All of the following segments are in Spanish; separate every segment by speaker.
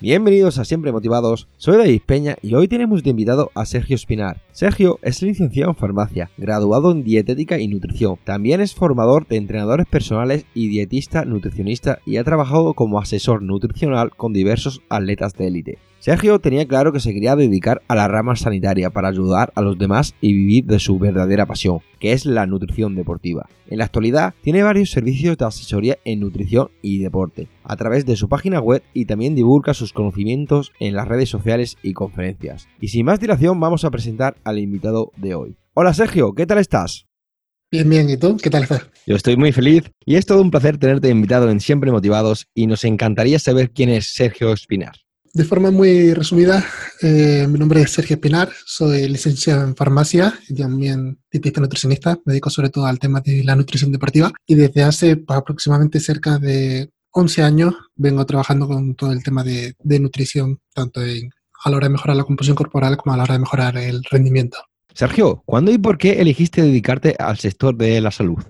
Speaker 1: Bienvenidos a Siempre Motivados, soy David Peña y hoy tenemos de invitado a Sergio Espinar. Sergio es licenciado en farmacia, graduado en dietética y nutrición. También es formador de entrenadores personales y dietista nutricionista y ha trabajado como asesor nutricional con diversos atletas de élite. Sergio tenía claro que se quería dedicar a la rama sanitaria para ayudar a los demás y vivir de su verdadera pasión, que es la nutrición deportiva. En la actualidad tiene varios servicios de asesoría en nutrición y deporte a través de su página web y también divulga sus conocimientos en las redes sociales y conferencias. Y sin más dilación vamos a presentar al invitado de hoy. Hola Sergio, ¿qué tal estás?
Speaker 2: Bien, bien, ¿y tú? ¿Qué tal estás?
Speaker 1: Yo estoy muy feliz y es todo un placer tenerte invitado en Siempre Motivados y nos encantaría saber quién es Sergio Espinar.
Speaker 2: De forma muy resumida, eh, mi nombre es Sergio Espinar, soy licenciado en farmacia y también dietista nutricionista, me dedico sobre todo al tema de la nutrición deportiva y desde hace aproximadamente cerca de 11 años vengo trabajando con todo el tema de, nutrición, tanto a la hora de mejorar la composición corporal como a la hora de mejorar el rendimiento.
Speaker 1: Sergio, ¿cuándo y por qué elegiste dedicarte al sector de la salud?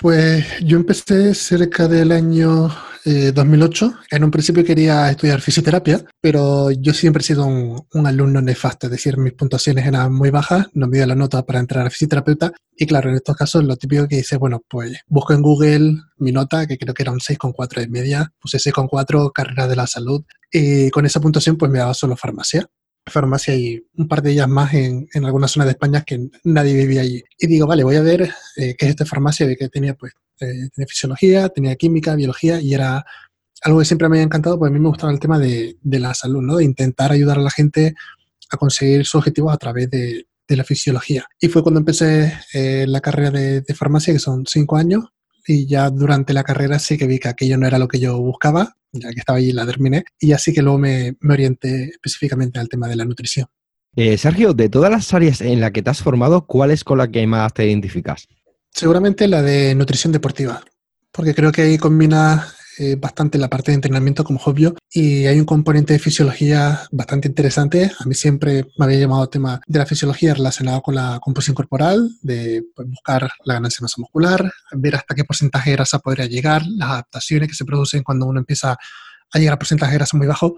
Speaker 2: Pues yo empecé cerca del año 2008. Eh, en un principio quería estudiar fisioterapia, pero yo siempre he sido un, alumno nefasto, es decir, mis puntuaciones eran muy bajas, no me dio la nota para entrar a fisioterapeuta. Y claro, en estos casos lo típico que hice, bueno, pues busco en Google mi nota, que creo que era un 6,4 de media, puse 6,4 carrera de la salud, y con esa puntuación pues me daba solo farmacia farmacia y un par de ellas más en, en algunas zonas de España que nadie vivía allí. Y digo, vale, voy a ver eh, qué es esta farmacia, de que tenía pues eh, fisiología, tenía química, biología y era algo que siempre me había encantado, porque a mí me gustaba el tema de, de la salud, ¿no? De intentar ayudar a la gente a conseguir sus objetivos a través de, de la fisiología. Y fue cuando empecé eh, la carrera de, de, farmacia, que son cinco años, y ya durante la carrera sí que vi que aquello no era lo que yo buscaba, ya que estaba allí la terminé, y así que luego me, me orienté específicamente al tema de la nutrición.
Speaker 1: Eh, Sergio, de todas las áreas en las que te has formado, ¿cuál es con la que más te identificas?
Speaker 2: Seguramente la de nutrición deportiva, porque creo que ahí combina eh, bastante la parte de entrenamiento, como obvio, y hay un componente de fisiología bastante interesante. A mí siempre me había llamado el tema de la fisiología relacionado con la composición corporal, de pues, buscar la ganancia de masa muscular, ver hasta qué porcentaje de grasa podría llegar, las adaptaciones que se producen cuando uno empieza a llegar a porcentaje de grasa muy bajo.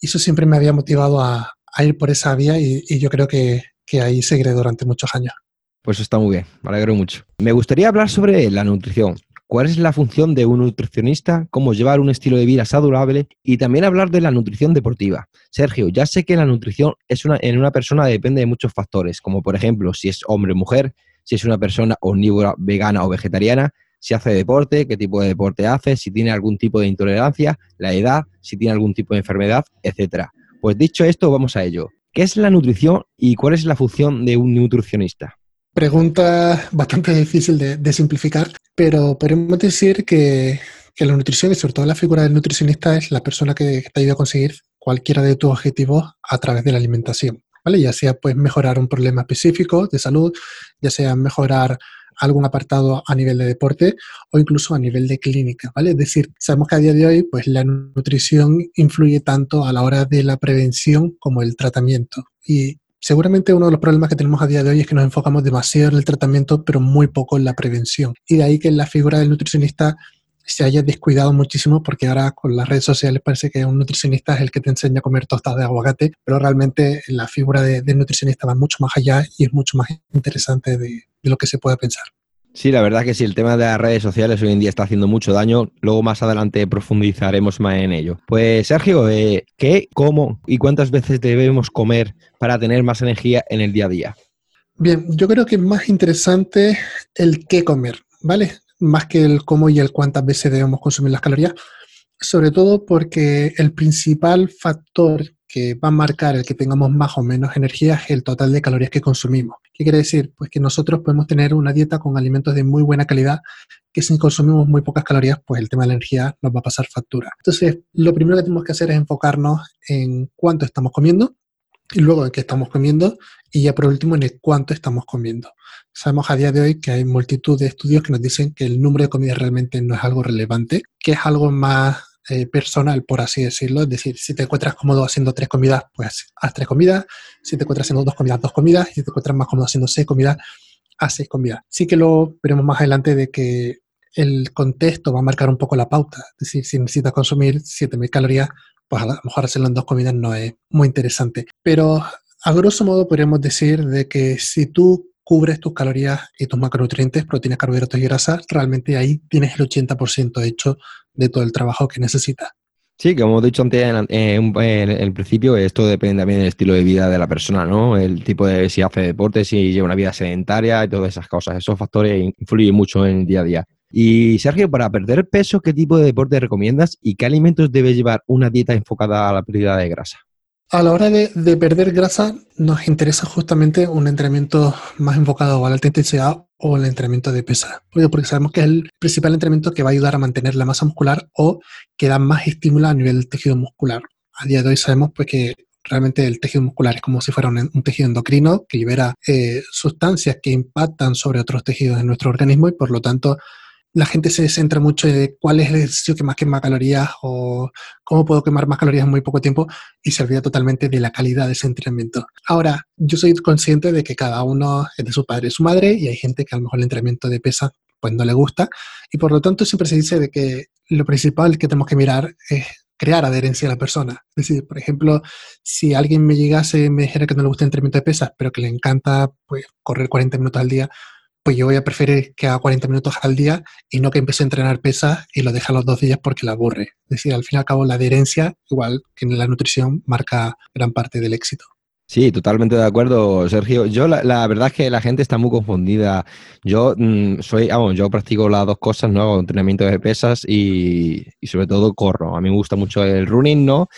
Speaker 2: Eso siempre me había motivado a, ir por esa vía y, yo creo que, que ahí seguiré durante muchos años.
Speaker 1: Pues está muy bien, me alegro mucho. Me gustaría hablar sobre la nutrición. ¿Cuál es la función de un nutricionista? ¿Cómo llevar un estilo de vida saludable? Y también hablar de la nutrición deportiva. Sergio, ya sé que la nutrición es una, en una persona depende de muchos factores, como por ejemplo si es hombre o mujer, si es una persona omnívora, vegana o vegetariana, si hace deporte, qué tipo de deporte hace, si tiene algún tipo de intolerancia, la edad, si tiene algún tipo de enfermedad, etc. Pues dicho esto, vamos a ello. ¿Qué es la nutrición y cuál es la función de un nutricionista?
Speaker 2: Pregunta bastante difícil de, simplificar, pero podemos decir que, la nutrición y sobre todo la figura del nutricionista es la persona que, te ayuda a conseguir cualquiera de tus objetivos a través de la alimentación. ¿vale? Ya sea pues mejorar un problema específico de salud, ya sea mejorar algún apartado a nivel de deporte o incluso a nivel de clínica, ¿vale? Es decir, sabemos que a día de hoy pues la nutrición influye tanto a la hora de la prevención como el tratamiento y Seguramente uno de los problemas que tenemos a día de hoy es que nos enfocamos demasiado en el tratamiento, pero muy poco en la prevención. Y de ahí que la figura del nutricionista se haya descuidado muchísimo porque ahora con las redes sociales parece que un nutricionista es el que te enseña a comer tostadas de aguacate, pero realmente la figura del de nutricionista va mucho más allá y es mucho más interesante de, de lo que se puede pensar.
Speaker 1: Sí, la verdad que sí, el tema de las redes sociales hoy en día está haciendo mucho daño. Luego más adelante profundizaremos más en ello. Pues Sergio, eh, ¿qué, cómo y cuántas veces debemos comer para tener más energía en el día a día?
Speaker 2: Bien, yo creo que es más interesante el qué comer, ¿vale? Más que el cómo y el cuántas veces debemos consumir las calorías. Sobre todo porque el principal factor que va a marcar el que tengamos más o menos energía es el total de calorías que consumimos. ¿Qué quiere decir? Pues que nosotros podemos tener una dieta con alimentos de muy buena calidad que si consumimos muy pocas calorías, pues el tema de la energía nos va a pasar factura. Entonces, lo primero que tenemos que hacer es enfocarnos en cuánto estamos comiendo, y luego en qué estamos comiendo y ya por último en el cuánto estamos comiendo. Sabemos a día de hoy que hay multitud de estudios que nos dicen que el número de comidas realmente no es algo relevante, que es algo más eh, personal, por así decirlo. Es decir, si te encuentras cómodo haciendo tres comidas, pues haz tres comidas. Si te encuentras haciendo dos comidas, dos comidas. Si te encuentras más cómodo haciendo seis comidas, haz seis comidas. Sí que lo veremos más adelante de que el contexto va a marcar un poco la pauta. Es decir, si necesitas consumir 7.000 calorías, pues a lo mejor hacerlo en dos comidas no es muy interesante. Pero a grosso modo podríamos decir de que si tú cubres tus calorías y tus macronutrientes, proteínas, carbohidratos y grasas, realmente ahí tienes el 80% hecho de todo el trabajo que necesitas.
Speaker 1: Sí, como hemos dicho antes en, el principio, esto depende también del estilo de vida de la persona, ¿no? El tipo de si hace deporte, si lleva una vida sedentaria y todas esas cosas. Esos factores influyen mucho en el día a día. Y Sergio, para perder peso, ¿qué tipo de deporte recomiendas y qué alimentos debe llevar una dieta enfocada a la pérdida de grasa?
Speaker 2: A la hora de, perder grasa, nos interesa justamente un entrenamiento más enfocado a la alta intensidad o el entrenamiento de pesa. Porque sabemos que es el principal entrenamiento que va a ayudar a mantener la masa muscular o que da más estímulo a nivel del tejido muscular. A día de hoy sabemos pues, que realmente el tejido muscular es como si fuera un, tejido endocrino que libera eh, sustancias que impactan sobre otros tejidos de nuestro organismo y por lo tanto la gente se centra mucho en cuál es el ejercicio que más quema calorías o cómo puedo quemar más calorías en muy poco tiempo y se olvida totalmente de la calidad de ese entrenamiento. Ahora, yo soy consciente de que cada uno es de su padre y su madre y hay gente que a lo mejor el entrenamiento de pesa pues no le gusta y por lo tanto siempre se dice de que lo principal que tenemos que mirar es crear adherencia a la persona. Es decir, por ejemplo, si alguien me llegase y me dijera que no le gusta el entrenamiento de pesas, pero que le encanta pues, correr 40 minutos al día, pues yo voy a preferir que haga 40 minutos al día y no que empiece a entrenar pesas y lo deje los dos días porque la aburre. Es decir, al fin y al cabo la adherencia, igual que en la nutrición, marca gran parte del éxito.
Speaker 1: Sí, totalmente de acuerdo, Sergio. Yo la, verdad es que la gente está muy confundida. Yo mm, soy, vamos, yo practico las dos cosas, ¿no? Entrenamiento de pesas y, sobre todo corro. A mí me gusta mucho el running, ¿no?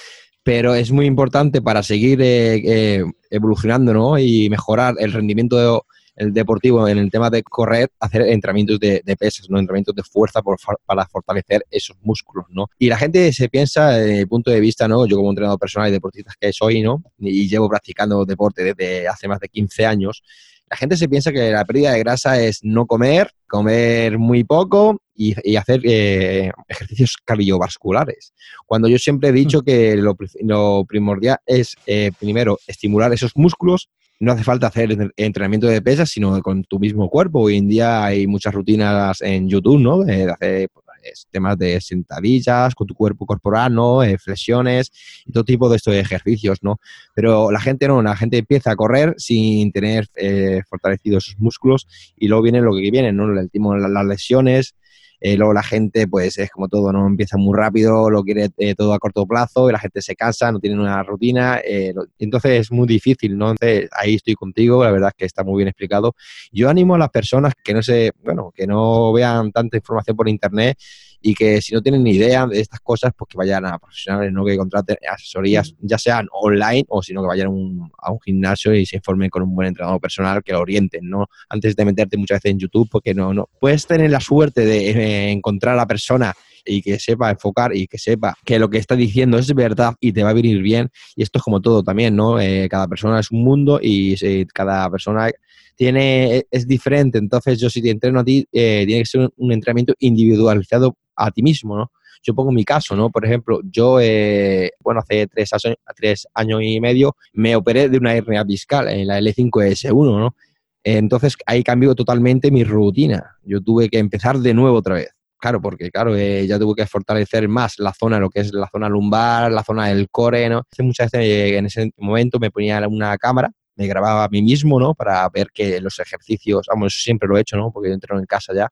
Speaker 1: Pero es muy importante para seguir eh, eh, evolucionando, ¿no? Y mejorar el rendimiento de, el deportivo en el tema de correr, hacer entrenamientos de, pesas, ¿no? entrenamientos de fuerza para fortalecer esos músculos, ¿no? Y la gente se piensa desde el punto de vista, ¿no? Yo como entrenador personal y deportista que soy, ¿no? Y llevo practicando deporte desde hace más de 15 años, la gente se piensa que la pérdida de grasa es no comer, comer muy poco y, hacer eh, ejercicios cardiovasculares. Cuando yo siempre he dicho mm. que lo, primordial es, eh, primero, estimular esos músculos no hace falta hacer entrenamiento de pesas, sino con tu mismo cuerpo. Hoy en día hay muchas rutinas en YouTube, ¿no? De hacer pues, temas de sentadillas con tu cuerpo corporal, ¿no? Eh, flexiones y todo tipo de estos ejercicios, ¿no? Pero la gente no, la gente empieza a correr sin tener eh, fortalecidos sus músculos y luego viene lo que viene, ¿no? El, las lesiones, eh, luego la gente, pues es como todo, ¿no? Empieza muy rápido, lo quiere eh, todo a corto plazo, y la gente se cansa, no tiene una rutina, eh, entonces es muy difícil, ¿no? Entonces ahí estoy contigo, la verdad es que está muy bien explicado. Yo animo a las personas que no se, bueno, que no vean tanta información por internet y que si no tienen ni idea de estas cosas, pues que vayan a profesionales, no que contraten asesorías, ya sean online o sino que vayan a un gimnasio y se informen con un buen entrenador personal que lo orienten, ¿no? Antes de meterte muchas veces en YouTube, porque no, no. Puedes tener la suerte de eh, encontrar a la persona y que sepa enfocar y que sepa que lo que está diciendo es verdad y te va a venir bien. Y esto es como todo también, ¿no? Eh, cada persona es un mundo y eh, cada persona tiene, es diferente. Entonces, yo si te entreno a ti, tiene que ser un entrenamiento individualizado a ti mismo, ¿no? Yo pongo mi caso, ¿no? Por ejemplo, yo, eh, bueno, hace tres, tres años y medio me operé de una hernia discal en la L5S1, ¿no? Entonces ahí cambió totalmente mi rutina. Yo tuve que empezar de nuevo otra vez. Claro, porque claro, eh, ya tuve que fortalecer más la zona, lo que es la zona lumbar, la zona del core, ¿no? Muchas veces eh, en ese momento me ponía una cámara, me grababa a mí mismo, ¿no? Para ver que los ejercicios, vamos, siempre lo he hecho, ¿no? Porque yo entreno en casa ya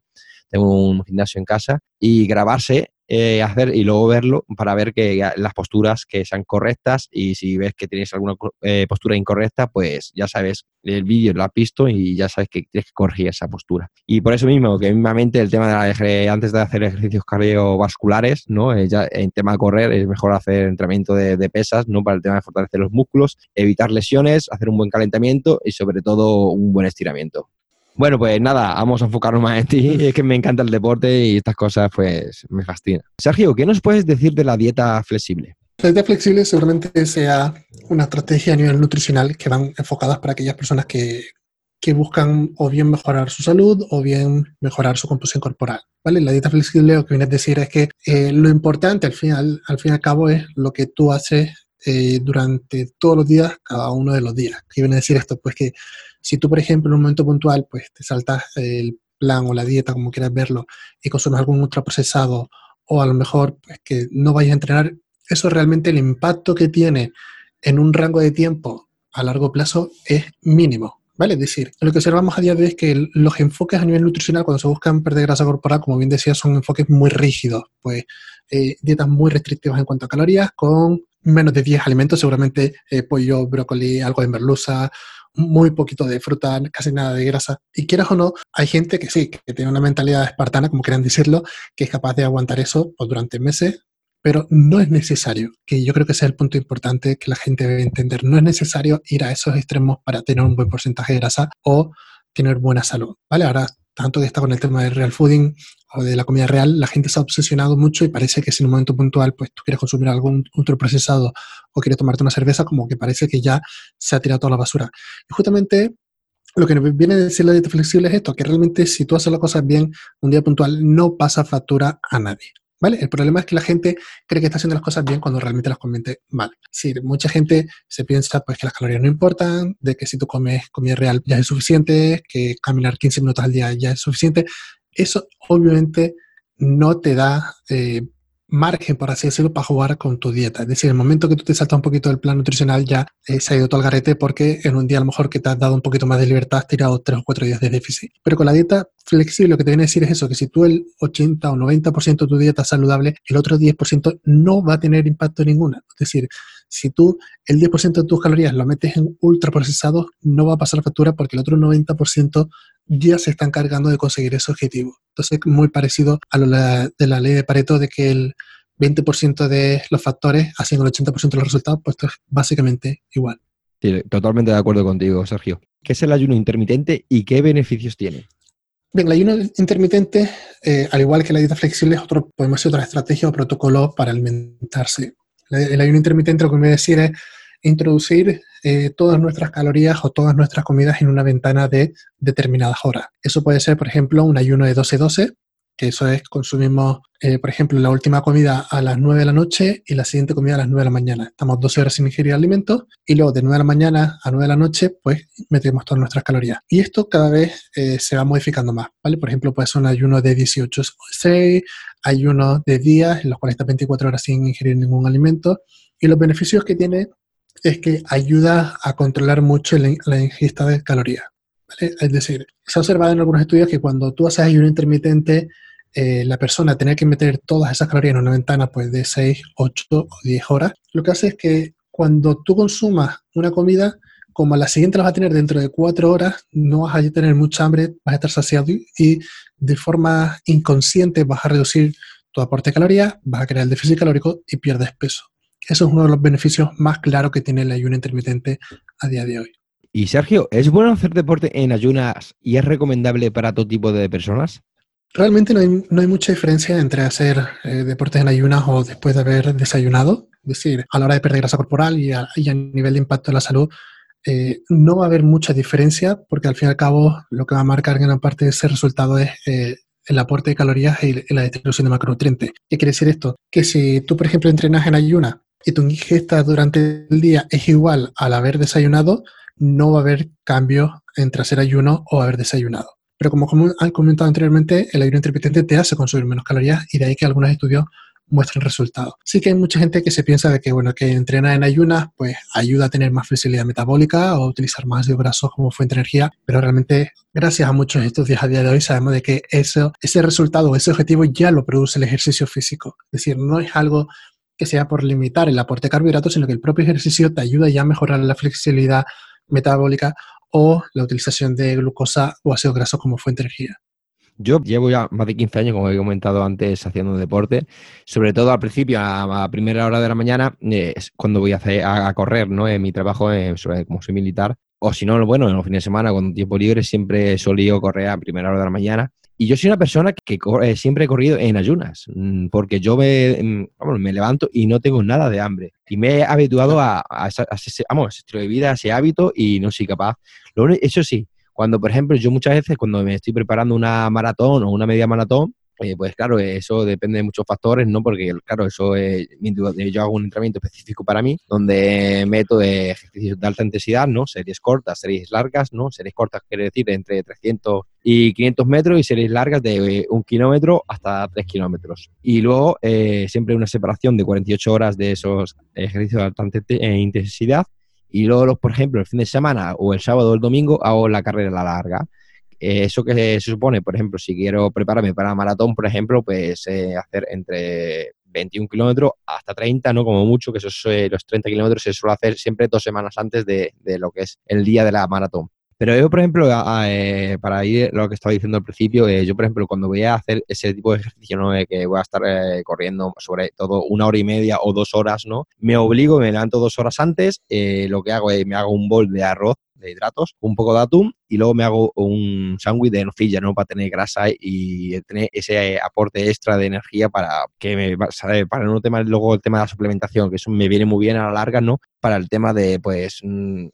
Speaker 1: tengo un gimnasio en casa, y grabarse, eh, hacer y luego verlo para ver que las posturas que sean correctas y si ves que tienes alguna eh, postura incorrecta, pues ya sabes, el vídeo lo has visto y ya sabes que tienes que corregir esa postura. Y por eso mismo, que mismamente el tema de la, antes de hacer ejercicios cardiovasculares, ¿no? Eh, ya en tema de correr es mejor hacer entrenamiento de, de, pesas, ¿no? Para el tema de fortalecer los músculos, evitar lesiones, hacer un buen calentamiento y sobre todo un buen estiramiento. Bueno, pues nada, vamos a enfocarnos más en ti. Es que me encanta el deporte y estas cosas, pues me fascinan. Sergio, ¿qué nos puedes decir de la dieta flexible?
Speaker 2: La dieta flexible seguramente sea una estrategia a nivel nutricional que van enfocadas para aquellas personas que, que buscan o bien mejorar su salud o bien mejorar su composición corporal. ¿vale? La dieta flexible lo que viene a decir es que eh, lo importante al final, al fin y al cabo es lo que tú haces eh, durante todos los días, cada uno de los días. ¿Qué viene a decir esto? Pues que si tú, por ejemplo, en un momento puntual, pues te saltas el plan o la dieta, como quieras verlo, y consumes algún ultraprocesado o a lo mejor pues, que no vayas a entrenar, eso realmente el impacto que tiene en un rango de tiempo a largo plazo es mínimo. ¿Vale? Es decir, lo que observamos a día de hoy es que los enfoques a nivel nutricional, cuando se buscan perder grasa corporal, como bien decía, son enfoques muy rígidos, pues eh, dietas muy restrictivas en cuanto a calorías, con menos de 10 alimentos, seguramente eh, pollo, brócoli, algo de merluza, muy poquito de fruta, casi nada de grasa. Y quieras o no, hay gente que sí, que tiene una mentalidad espartana, como quieran decirlo, que es capaz de aguantar eso pues, durante meses, pero no es necesario, que yo creo que ese es el punto importante que la gente debe entender. No es necesario ir a esos extremos para tener un buen porcentaje de grasa o tener buena salud, ¿vale? Ahora, tanto que está con el tema del real fooding o de la comida real, la gente se ha obsesionado mucho y parece que si en un momento puntual pues tú quieres consumir algún ultraprocesado o quieres tomarte una cerveza, como que parece que ya se ha tirado toda la basura. Y justamente lo que nos viene a decir la dieta flexible es esto, que realmente si tú haces las cosas bien, un día puntual no pasa factura a nadie. ¿Vale? El problema es que la gente cree que está haciendo las cosas bien cuando realmente las convierte mal. Sí, mucha gente se piensa pues que las calorías no importan, de que si tú comes comida real ya es suficiente, que caminar 15 minutos al día ya es suficiente. Eso obviamente no te da eh, margen, por así decirlo, para jugar con tu dieta. Es decir, el momento que tú te saltas un poquito del plan nutricional ya eh, se ha ido todo al garete porque en un día a lo mejor que te has dado un poquito más de libertad has tirado tres o cuatro días de déficit. Pero con la dieta flexible lo que te viene a decir es eso, que si tú el 80 o 90% de tu dieta es saludable, el otro 10% no va a tener impacto ninguna. Es decir, si tú el 10% de tus calorías lo metes en ultraprocesados, no va a pasar factura porque el otro 90% ya se está encargando de conseguir ese objetivo. Entonces, muy parecido a lo de la ley de Pareto de que el 20% de los factores hacen el 80% de los resultados, pues esto es básicamente igual.
Speaker 1: Sí, totalmente de acuerdo contigo, Sergio. ¿Qué es el ayuno intermitente y qué beneficios tiene?
Speaker 2: Bien, el ayuno intermitente, eh, al igual que la dieta flexible, es otro, podemos decir, otra estrategia o protocolo para alimentarse. El ayuno intermitente lo que me voy a decir es introducir eh, todas nuestras calorías o todas nuestras comidas en una ventana de determinadas horas. Eso puede ser, por ejemplo, un ayuno de 12-12, que eso es consumimos, eh, por ejemplo, la última comida a las 9 de la noche y la siguiente comida a las 9 de la mañana. Estamos 12 horas sin ingerir alimentos y luego de 9 de la mañana a 9 de la noche, pues metemos todas nuestras calorías. Y esto cada vez eh, se va modificando más, ¿vale? Por ejemplo, puede ser un ayuno de 18-6, ayuno de días en los cuales está 24 horas sin ingerir ningún alimento. Y los beneficios que tiene es que ayuda a controlar mucho la, ingesta de calorías. Es decir, se ha observado en algunos estudios que cuando tú haces ayuno intermitente, eh, la persona tener que meter todas esas calorías en una ventana pues, de 6, 8 o 10 horas, lo que hace es que cuando tú consumas una comida, como la siguiente la vas a tener dentro de 4 horas, no vas a tener mucha hambre, vas a estar saciado y de forma inconsciente vas a reducir tu aporte de calorías, vas a crear el déficit calórico y pierdes peso. Eso es uno de los beneficios más claros que tiene el ayuno intermitente a día de hoy.
Speaker 1: Y Sergio, ¿es bueno hacer deporte en ayunas y es recomendable para todo tipo de personas?
Speaker 2: Realmente no hay, mucha diferencia entre hacer eh, deportes en ayunas o después de haber desayunado. Es decir, a la hora de perder grasa corporal y a, nivel de impacto en la salud, eh, no va a haber mucha diferencia porque al fin y al cabo lo que va a marcar gran parte de ese resultado es eh, el aporte de calorías y, la distribución de macronutrientes. ¿Qué quiere decir esto? Que si tú, por ejemplo, entrenas en ayuna y tu ingesta durante el día es igual al haber desayunado, no va a haber cambio entre hacer ayuno o haber desayunado. Pero como han comentado anteriormente, el ayuno intermitente te hace consumir menos calorías y de ahí que algunos estudios muestren resultados. Sí que hay mucha gente que se piensa de que, bueno, que entrenar en ayunas pues ayuda a tener más flexibilidad metabólica o utilizar más de grasos como fuente de energía, pero realmente gracias a muchos estudios a día de hoy sabemos de que eso, ese resultado, ese objetivo ya lo produce el ejercicio físico. Es decir, no es algo que sea por limitar el aporte de carbohidratos, sino que el propio ejercicio te ayuda ya a mejorar la flexibilidad metabólica o la utilización de glucosa o ácido graso como fuente de energía.
Speaker 1: Yo llevo ya más de 15 años, como he comentado antes, haciendo deporte. Sobre todo al principio, a, primera hora de la mañana, es cuando voy a, hacer, a, correr, ¿no? En mi trabajo, eh, como soy militar. O si no, bueno, en los fines de semana, con tiempo libre, siempre solía correr a primera hora de la mañana. Y yo soy una persona que eh, siempre he corrido en ayunas, mm, porque yo me, mm, me levanto y no tengo nada de hambre. Y me he habituado a, ese, estilo de vida, a ese hábito y no soy capaz. Lo eso sí, cuando, por ejemplo, yo muchas veces cuando me estoy preparando una maratón o una media maratón, eh, pues claro, eso depende de muchos factores, ¿no? Porque, claro, eso es, yo hago un entrenamiento específico para mí, donde meto ejercicios de alta intensidad, ¿no? Series cortas, series largas, ¿no? Series cortas quiere decir entre 300 y 500 metros y series largas de un kilómetro hasta 3 kilómetros. Y luego eh, siempre una separación de 48 horas de esos ejercicios de alta eh, intensidad. Y luego, por ejemplo, el fin de semana o el sábado o el domingo hago la carrera larga eh, eso que se supone, por ejemplo, si quiero prepararme para maratón, por ejemplo, pues eh, hacer entre 21 kilómetros hasta 30, ¿no? Como mucho, que esos, eh, los 30 kilómetros se suele hacer siempre dos semanas antes de, lo que es el día de la maratón. Pero yo, por ejemplo, para ir lo que estaba diciendo al principio, yo, por ejemplo, cuando voy a hacer ese tipo de ejercicio, ¿no? que voy a estar corriendo sobre todo una hora y media o dos horas, ¿no? Me obligo, me levanto dos horas antes, lo que hago es me hago un bol de arroz de hidratos, un poco de atún y luego me hago un sándwich de nocilla, ¿no? Para tener grasa y tener ese aporte extra de energía para que me, para no tema luego el tema de la suplementación, que eso me viene muy bien a la larga, ¿no? Para el tema de, pues, mm,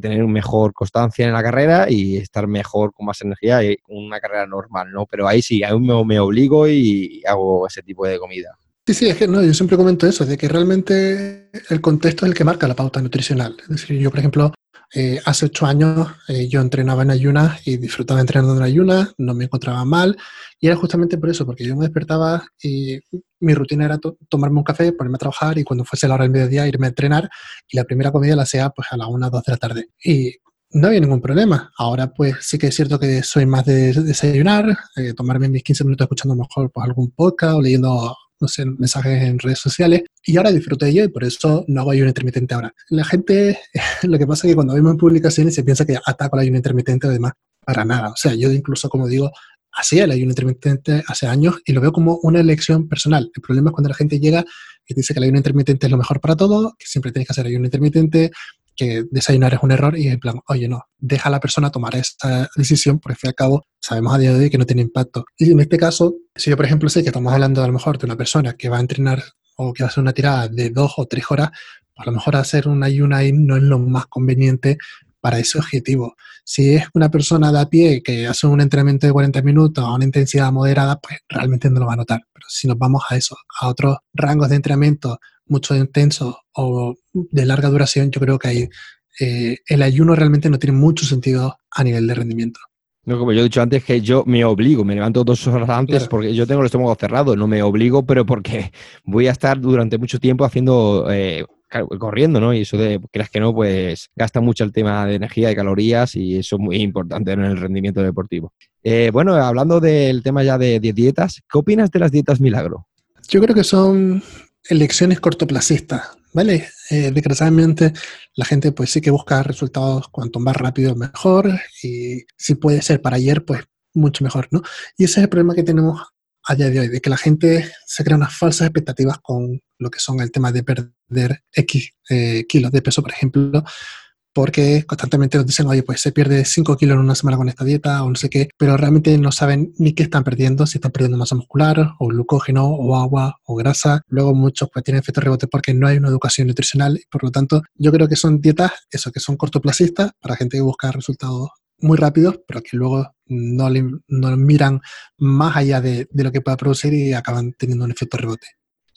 Speaker 1: tener mejor constancia en la carrera y estar mejor con más energía y una carrera normal, ¿no? Pero ahí sí, aún me, me obligo y hago ese tipo de comida.
Speaker 2: Sí, sí, es que no, yo siempre comento eso, de que realmente el contexto es el que marca la pauta nutricional. Es decir, yo, por ejemplo, eh, hace ocho años eh, yo entrenaba en ayunas y disfrutaba entrenando en ayunas, no me encontraba mal, y era justamente por eso, porque yo me despertaba y mi rutina era tomarme un café, ponerme a trabajar y cuando fuese la hora del mediodía irme a entrenar y la primera comida la hacía pues a las una dos de la tarde. Y no había ningún problema. Ahora pues sí que es cierto que soy más de desayunar, eh, tomarme mis 15 minutos escuchando mejor pues, algún podcast o leyendo no sé, mensajes en redes sociales y ahora disfruto de ello y por eso no hago ayuno intermitente ahora. La gente, lo que pasa es que cuando vemos publicaciones se piensa que ataco el ayuno intermitente, además, para nada. O sea, yo incluso, como digo, hacía el ayuno intermitente hace años y lo veo como una elección personal. El problema es cuando la gente llega y dice que el ayuno intermitente es lo mejor para todo, que siempre tienes que hacer ayuno intermitente, que desayunar es un error y en plan, oye, no, deja a la persona tomar esta decisión porque al fin y al cabo sabemos a día de hoy que no tiene impacto. Y en este caso, si yo por ejemplo sé que estamos hablando a lo mejor de una persona que va a entrenar o que va a hacer una tirada de dos o tres horas, pues a lo mejor hacer un ayuno ahí no es lo más conveniente para ese objetivo. Si es una persona de a pie que hace un entrenamiento de 40 minutos a una intensidad moderada, pues realmente no lo va a notar. Pero si nos vamos a eso, a otros rangos de entrenamiento mucho intenso o de larga duración, yo creo que ahí eh, el ayuno realmente no tiene mucho sentido a nivel de rendimiento.
Speaker 1: No, como yo he dicho antes, que yo me obligo, me levanto dos horas antes porque yo tengo el estómago cerrado, no me obligo, pero porque voy a estar durante mucho tiempo haciendo, eh, corriendo, ¿no? Y eso de, creas que no, pues gasta mucho el tema de energía y calorías y eso es muy importante en el rendimiento deportivo. Eh, bueno, hablando del tema ya de dietas, ¿qué opinas de las dietas milagro?
Speaker 2: Yo creo que son elecciones cortoplacistas, ¿vale? Eh, desgraciadamente la gente pues sí que busca resultados cuanto más rápido mejor y si puede ser para ayer pues mucho mejor, ¿no? Y ese es el problema que tenemos a día de hoy, de que la gente se crea unas falsas expectativas con lo que son el tema de perder X eh, kilos de peso, por ejemplo, porque constantemente nos dicen, oye, pues se pierde 5 kilos en una semana con esta dieta o no sé qué, pero realmente no saben ni qué están perdiendo, si están perdiendo masa muscular o glucógeno o agua o grasa. Luego muchos pues tienen efectos rebote porque no hay una educación nutricional por lo tanto yo creo que son dietas, eso, que son cortoplacistas para gente que busca resultados muy rápidos, pero que luego no, no miran más allá de, de lo que pueda producir y acaban teniendo un efecto rebote.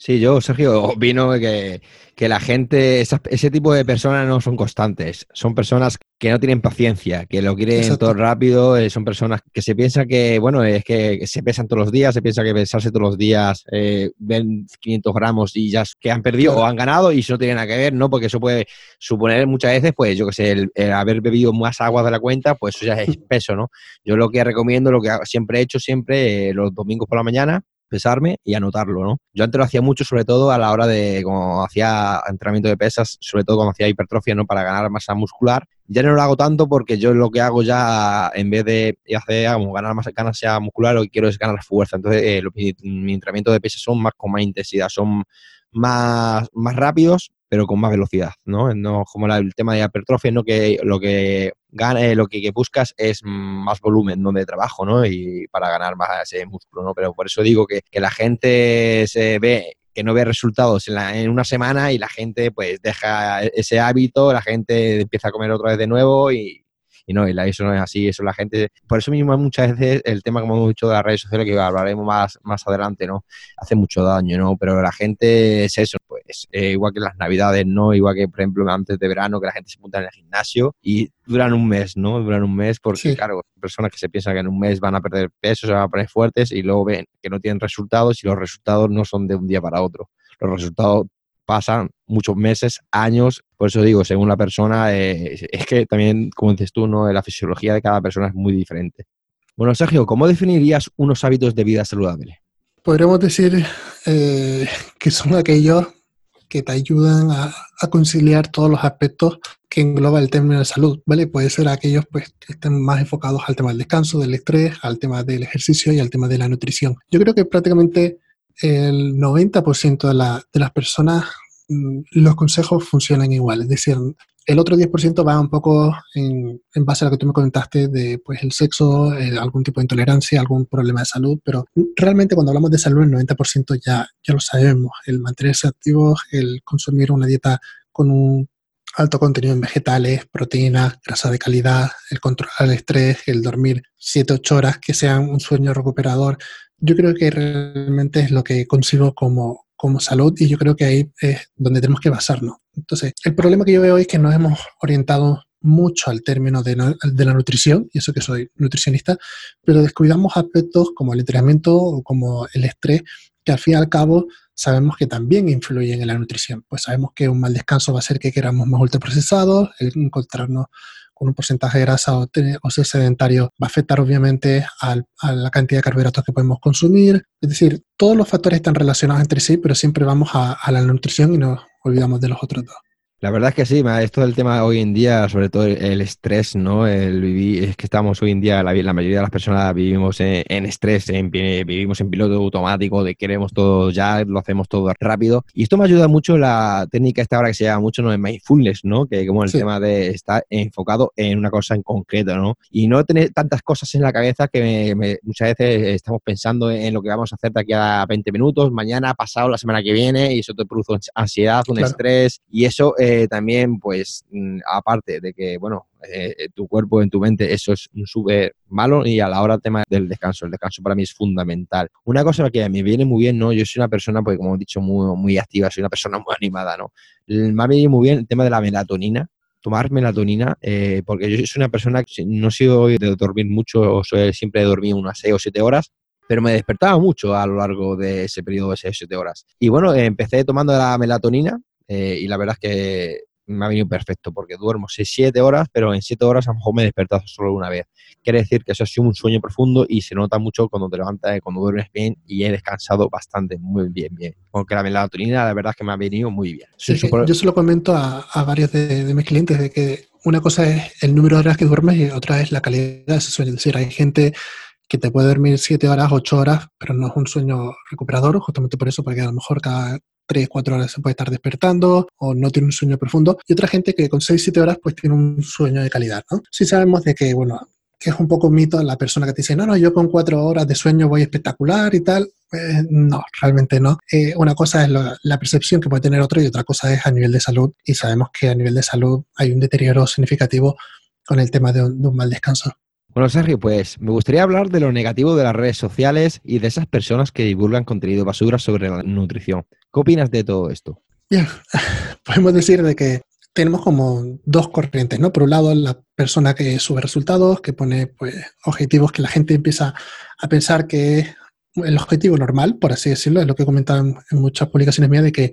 Speaker 1: Sí, yo, Sergio, opino que, que la gente, ese tipo de personas no son constantes. Son personas que no tienen paciencia, que lo quieren todo rápido. Eh, son personas que se piensan que, bueno, es que se pesan todos los días, se piensa que pesarse todos los días, eh, ven 500 gramos y ya que han perdido o han ganado y eso no tiene nada que ver, ¿no? Porque eso puede suponer muchas veces, pues, yo que sé, el, haber bebido más agua de la cuenta, pues eso ya es peso, ¿no? Yo lo que recomiendo, lo que siempre he hecho, siempre eh, los domingos por la mañana, pesarme y anotarlo, ¿no? Yo antes lo hacía mucho, sobre todo a la hora de, como hacía entrenamiento de pesas, sobre todo cuando hacía hipertrofia, ¿no? Para ganar masa muscular. Ya no lo hago tanto porque yo lo que hago ya, en vez de hacer, como ganar más sea muscular, lo que quiero es ganar fuerza. Entonces, eh, mi, entrenamiento de pesas son más con más intensidad, son más, más rápidos pero con más velocidad, ¿no? No como el tema de hipertrofia, no que lo que gana, lo que, buscas es más volumen ¿no? de trabajo, ¿no? Y para ganar más ese músculo, ¿no? Pero por eso digo que, que la gente se ve que no ve resultados en, en, una semana y la gente pues deja ese hábito, la gente empieza a comer otra vez de nuevo y, y no, eso no es así, eso la gente, por eso mismo muchas veces el tema, como hemos dicho, de las redes sociales, que hablaremos más, más adelante, ¿no? Hace mucho daño, ¿no? Pero la gente es eso, pues eh, igual que las navidades, ¿no? Igual que, por ejemplo, antes de verano, que la gente se monta en el gimnasio y duran un mes, ¿no? Duran un mes porque, claro, personas que se piensan que en un mes van a perder peso, se van a poner fuertes y luego ven que no tienen resultados y los resultados no son de un día para otro. Los resultados pasan muchos meses, años. Por eso digo, según la persona, eh, es que también, como dices tú, la fisiología de cada persona es muy diferente. Bueno, Sergio, ¿cómo definirías unos hábitos de vida saludable?
Speaker 2: Podríamos decir eh, que son aquellos que te ayudan a, conciliar todos los aspectos que engloba el término de salud, ¿vale? Puede ser aquellos pues, que estén más enfocados al tema del descanso, del estrés, al tema del ejercicio y al tema de la nutrición. Yo creo que prácticamente el 90% de, la, de las personas mm, los consejos funcionan igual. Es decir, el otro 10% va un poco en, en, base a lo que tú me comentaste de pues, el sexo, eh, algún tipo de intolerancia, algún problema de salud, pero realmente cuando hablamos de salud el 90% ya, ya lo sabemos. El mantenerse activo, el consumir una dieta con un alto contenido en vegetales, proteínas, grasa de calidad, el controlar el estrés, el dormir 7-8 horas, que sean un sueño recuperador, yo creo que realmente es lo que consigo como, como salud y yo creo que ahí es donde tenemos que basarnos. Entonces, el problema que yo veo es que nos hemos orientado mucho al término de, de, la nutrición, y eso que soy nutricionista, pero descuidamos aspectos como el entrenamiento o como el estrés, que al fin y al cabo sabemos que también influyen en la nutrición. Pues sabemos que un mal descanso va a hacer que queramos más ultraprocesados, el encontrarnos con un porcentaje de grasa o, ser sedentario va a afectar obviamente a la cantidad de carbohidratos que podemos consumir. Es decir, todos los factores están relacionados entre sí, pero siempre vamos a, a la nutrición y nos olvidamos de los otros dos.
Speaker 1: La verdad es que sí, esto del tema hoy en día, sobre todo el estrés, ¿no? El vivir, es que estamos hoy en día, la, mayoría de las personas vivimos en, estrés, en, vivimos en piloto automático, de queremos todo ya, lo hacemos todo rápido. Y esto me ayuda mucho la técnica esta ahora que se llama mucho ¿no? en mindfulness, ¿no? Que como el tema de estar enfocado en una cosa en concreto, ¿no? Y no tener tantas cosas en la cabeza que muchas veces estamos pensando en lo que vamos a hacer de aquí a 20 minutos, mañana, pasado, la semana que viene, y eso te produce ansiedad, un estrés, y eso... Eh, también, pues, mm, aparte de que, bueno, eh, eh, tu cuerpo, en tu mente, eso es un sube malo y a la hora tema del descanso. El descanso para mí es fundamental. Una cosa que me viene muy bien, ¿no? Yo soy una persona, pues como he dicho, muy, muy activa, soy una persona muy animada, ¿no? Me ha venido muy bien el tema de la melatonina, tomar melatonina, eh, porque yo soy una persona que no soy de dormir mucho, soy, siempre he dormido unas 6 o 7 horas, pero me despertaba mucho a lo largo de ese periodo de 6 o 7 horas. Y bueno, empecé tomando la melatonina, eh, y la verdad es que me ha venido perfecto porque duermo 6-7 horas, pero en 7 horas a lo mejor me he despertado solo una vez. Quiere decir que eso ha sido un sueño profundo y se nota mucho cuando te levantas, y cuando duermes bien y he descansado bastante, muy bien, bien. Porque la melatonina la verdad es que me ha venido muy bien.
Speaker 2: Yo se lo comento a, varios de, mis clientes de que una cosa es el número de horas que duermes y otra es la calidad de ese sueño. Es decir, hay gente que te puede dormir 7 horas, 8 horas, pero no es un sueño recuperador, justamente por eso, porque a lo mejor cada 3, 4 horas se puede estar despertando o no tiene un sueño profundo. Y otra gente que con 6, 7 horas pues tiene un sueño de calidad, ¿no? Sí sabemos de que, bueno, que es un poco mito la persona que te dice, no, no, yo con 4 horas de sueño voy espectacular y tal. Pues no, realmente no. Eh, una cosa es la, percepción que puede tener otro y otra cosa es a nivel de salud. Y sabemos que a nivel de salud hay un deterioro significativo con el tema de un mal descanso.
Speaker 1: Bueno, Sergio, pues me gustaría hablar de lo negativo de las redes sociales y de esas personas que divulgan contenido basura sobre la nutrición. ¿Qué opinas de todo esto?
Speaker 2: Bien, podemos decir de que tenemos como dos corrientes, ¿no? Por un lado, la persona que sube resultados, que pone pues, objetivos que la gente empieza a pensar que es el objetivo normal, por así decirlo, es lo que he comentado en, en muchas publicaciones mías, de que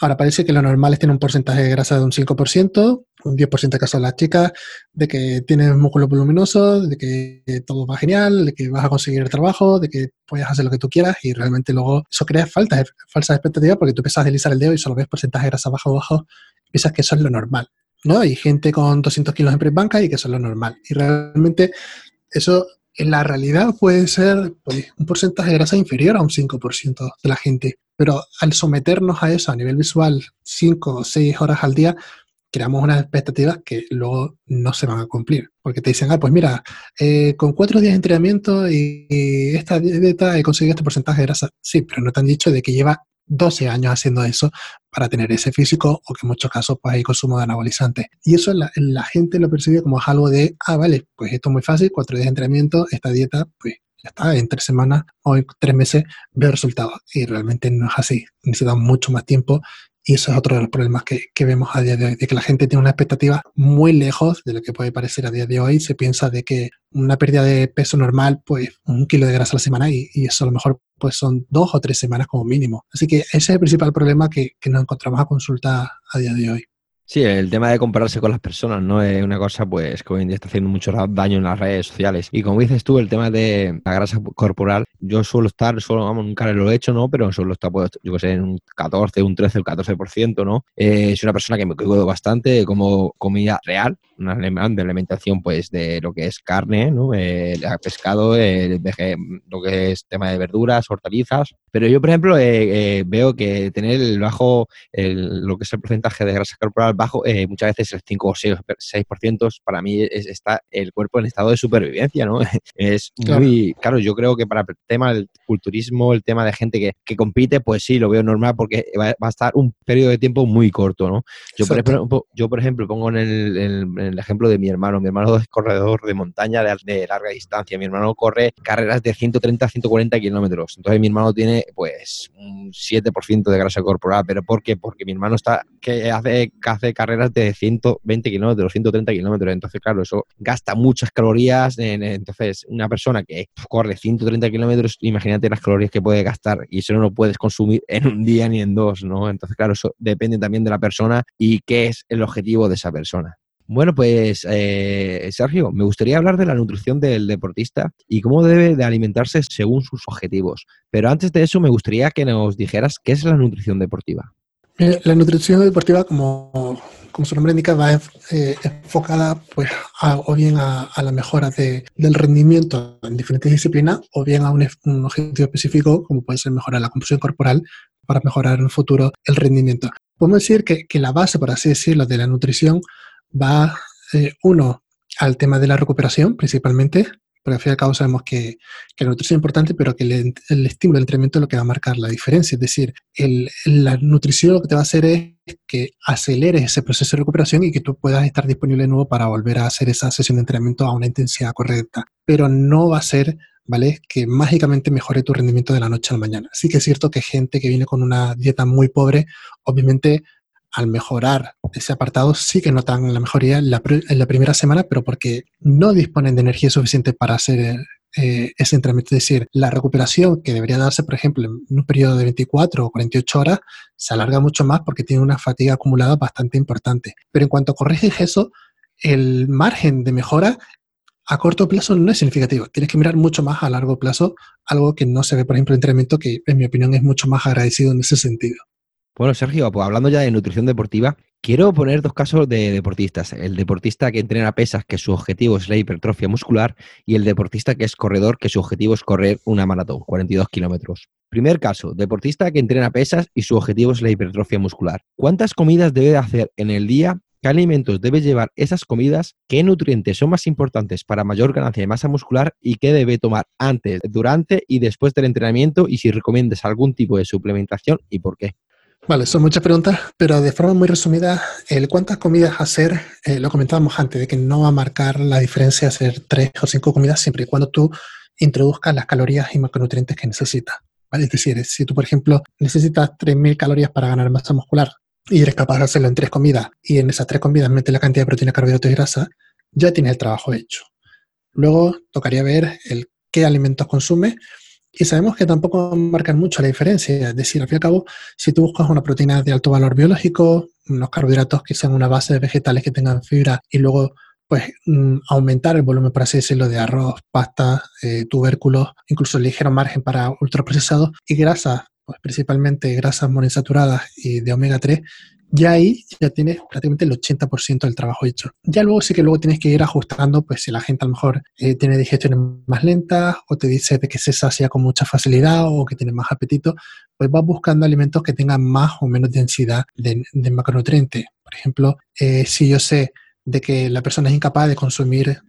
Speaker 2: Ahora parece que lo normal es tener un porcentaje de grasa de un 5%, un 10% de caso de las chicas, de que tienes músculos voluminosos, de que todo va genial, de que vas a conseguir el trabajo, de que puedes hacer lo que tú quieras y realmente luego eso crea faltas, falsas expectativas porque tú empiezas a deslizar el dedo y solo ves porcentaje de grasa bajo bajo y piensas que eso es lo normal. ¿no? Hay gente con 200 kilos en pre-banca y que eso es lo normal. Y realmente eso en la realidad puede ser pues, un porcentaje de grasa inferior a un 5% de la gente Pero al someternos a eso a nivel visual, cinco o seis horas al día, creamos unas expectativas que luego no se van a cumplir. Porque te dicen, ah, pues mira, eh, con cuatro días de entrenamiento y, esta dieta he conseguido este porcentaje de grasa. Sí, pero no te han dicho de que lleva 12 años haciendo eso para tener ese físico o que en muchos casos pues hay consumo de anabolizantes. Y eso la, gente lo percibe como algo de, ah, vale, pues esto es muy fácil, cuatro días de entrenamiento, esta dieta, pues ya está, en tres semanas o en tres meses veo resultados. Y realmente no es así. Necesitamos mucho más tiempo y eso es otro de los problemas que, que, vemos a día de hoy, de que la gente tiene una expectativa muy lejos de lo que puede parecer a día de hoy. Se piensa de que una pérdida de peso normal, pues un kilo de grasa a la semana y, eso a lo mejor pues son dos o tres semanas como mínimo. Así que ese es el principal problema que, que nos encontramos a consulta a día de hoy.
Speaker 1: Sí, el tema de compararse con las personas no es una cosa pues que hoy en día está haciendo mucho daño en las redes sociales. Y como dices tú, el tema de la grasa corporal, yo suelo estar, solo, vamos, nunca lo he hecho, ¿no? Pero suelo estar, pues, yo que sé, en un 14, un 13, un 14%, ¿no? Eh, soy una persona que me cuido bastante como comida real, una de alimentación pues de lo que es carne, ¿no? Eh, pescado, eh, lo que es tema de verduras, hortalizas. Pero yo, por ejemplo, eh, eh, veo que tener el bajo, el, lo que es el porcentaje de grasa corporal bajo, eh, muchas veces el 5 o 6%, 6% para mí es, está el cuerpo en estado de supervivencia, ¿no? Es muy, claro. yo creo que para el tema del culturismo, el tema de gente que, que compite, pues sí, lo veo normal porque va, va, a estar un periodo de tiempo muy corto, ¿no? Yo, por ejemplo, yo por ejemplo, pongo en el, en el, ejemplo de mi hermano. Mi hermano es corredor de montaña de, de larga distancia. Mi hermano corre carreras de 130 a 140 kilómetros. Entonces mi hermano tiene pues un 7% de grasa corporal. ¿Pero por qué? Porque mi hermano está que hace, que hace carreras de 120 kilómetros, 130 kilómetros. Entonces, claro, eso gasta muchas calorías. En, entonces, una persona que corre 130 kilómetros, imagínate las calorías que puede gastar y eso no lo puedes consumir en un día ni en dos, ¿no? Entonces, claro, eso depende también de la persona y qué es el objetivo de esa persona. Bueno, pues eh, Sergio, me gustaría hablar de la nutrición del deportista y cómo debe de alimentarse según sus objetivos. Pero antes de eso, me gustaría que nos dijeras qué es la nutrición deportiva.
Speaker 2: Eh, la nutrición deportiva, como, su nombre indica, va eh, enfocada pues, a, o bien a, la mejora de, del rendimiento en diferentes disciplinas o bien a un, un, objetivo específico, como puede ser mejorar la composición corporal para mejorar en el futuro el rendimiento. Podemos decir que, que la base, por así decirlo, de la nutrición va, eh, uno, al tema de la recuperación principalmente, porque al fin y al cabo sabemos que, que la nutrición es importante, pero que el, el, estímulo del entrenamiento es lo que va a marcar la diferencia. Es decir, el, la nutrición lo que te va a hacer es que aceleres ese proceso de recuperación y que tú puedas estar disponible de nuevo para volver a hacer esa sesión de entrenamiento a una intensidad correcta. Pero no va a ser ¿vale? Que mágicamente mejore tu rendimiento de la noche a la mañana. Sí que es cierto que gente que viene con una dieta muy pobre, obviamente al mejorar ese apartado sí que notan la mejoría en la, primera semana, pero porque no disponen de energía suficiente para hacer eh, ese entrenamiento. Es decir, la recuperación que debería darse, por ejemplo, en un periodo de 24 o 48 horas, se alarga mucho más porque tiene una fatiga acumulada bastante importante. Pero en cuanto corriges eso, el margen de mejora a corto plazo no es significativo. Tienes que mirar mucho más a largo plazo, algo que no se ve, por ejemplo, en entrenamiento, que en mi opinión es mucho más agradecido en ese sentido.
Speaker 1: Bueno, Sergio, pues hablando ya de nutrición deportiva, quiero poner dos casos de deportistas. El deportista que entrena pesas, que su objetivo es la hipertrofia muscular, y el deportista que es corredor, que su objetivo es correr una maratón, 42 kilómetros. Primer caso, deportista que entrena pesas y su objetivo es la hipertrofia muscular. ¿Cuántas comidas debe hacer en el día? ¿Qué alimentos debe llevar esas comidas? ¿Qué nutrientes son más importantes para mayor ganancia de masa muscular? ¿Y qué debe tomar antes, durante y después del entrenamiento? Y si recomiendas algún tipo de suplementación y por qué.
Speaker 2: Vale, son muchas preguntas, pero de forma muy resumida, el cuántas comidas hacer, eh, lo comentábamos antes, de que no va a marcar la diferencia hacer tres o cinco comidas siempre y cuando tú introduzcas las calorías y macronutrientes que necesitas. ¿vale? Es decir, si tú, por ejemplo, necesitas 3.000 calorías para ganar masa muscular y eres capaz de hacerlo en tres comidas y en esas tres comidas metes la cantidad de proteína, carbohidratos y grasa, ya tienes el trabajo hecho. Luego tocaría ver el qué alimentos consumes y sabemos que tampoco marcan mucho la diferencia. Es decir, al fin y al cabo, si tú buscas una proteína de alto valor biológico, unos carbohidratos que sean una base de vegetales que tengan fibra y luego pues mm, aumentar el volumen, por así decirlo, de arroz, pasta, eh, tubérculos, incluso ligero margen para ultraprocesados y grasas, pues principalmente grasas monoinsaturadas y de omega 3, ya ahí ya tienes prácticamente el 80% del trabajo hecho. Ya luego sí que luego tienes que ir ajustando, pues si la gente a lo mejor eh, tiene digestiones más lentas o te dice de que se sacia con mucha facilidad o que tiene más apetito, pues vas buscando alimentos que tengan más o menos densidad de, macronutrientes. Por ejemplo, eh, si yo sé de que la persona es incapaz de consumir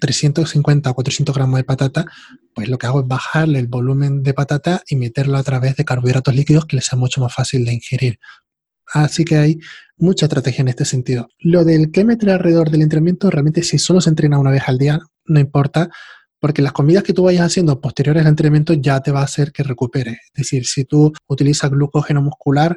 Speaker 2: 350 o 400 gramos de patata, pues lo que hago es bajarle el volumen de patata y meterlo a través de carbohidratos líquidos que les sea mucho más fácil de ingerir. Así que hay mucha estrategia en este sentido. Lo del que meter alrededor del entrenamiento, realmente si solo se entrena una vez al día, no importa, porque las comidas que tú vayas haciendo posteriores al entrenamiento ya te va a hacer que recupere. Es decir, si tú utilizas glucógeno muscular,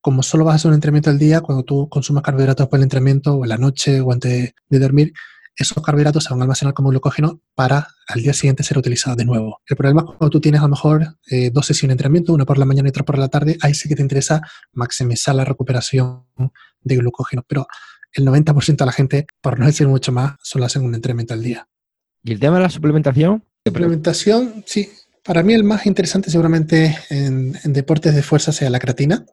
Speaker 2: como solo vas a hacer un entrenamiento al día, cuando tú consumas carbohidratos por el entrenamiento o en la noche o antes de dormir, esos carbohidratos se van a almacenar como glucógeno para al día siguiente ser utilizados de nuevo. El problema es cuando tú tienes a lo mejor eh, dos sesiones de entrenamiento, una por la mañana y otra por la tarde, ahí sí que te interesa maximizar la recuperación de glucógeno, pero el 90% de la gente, por no decir mucho más, solo hacen un entrenamiento al día.
Speaker 1: ¿Y el tema de la suplementación?
Speaker 2: Suplementación, sí. Para mí el más interesante seguramente en, en deportes de fuerza sea la creatina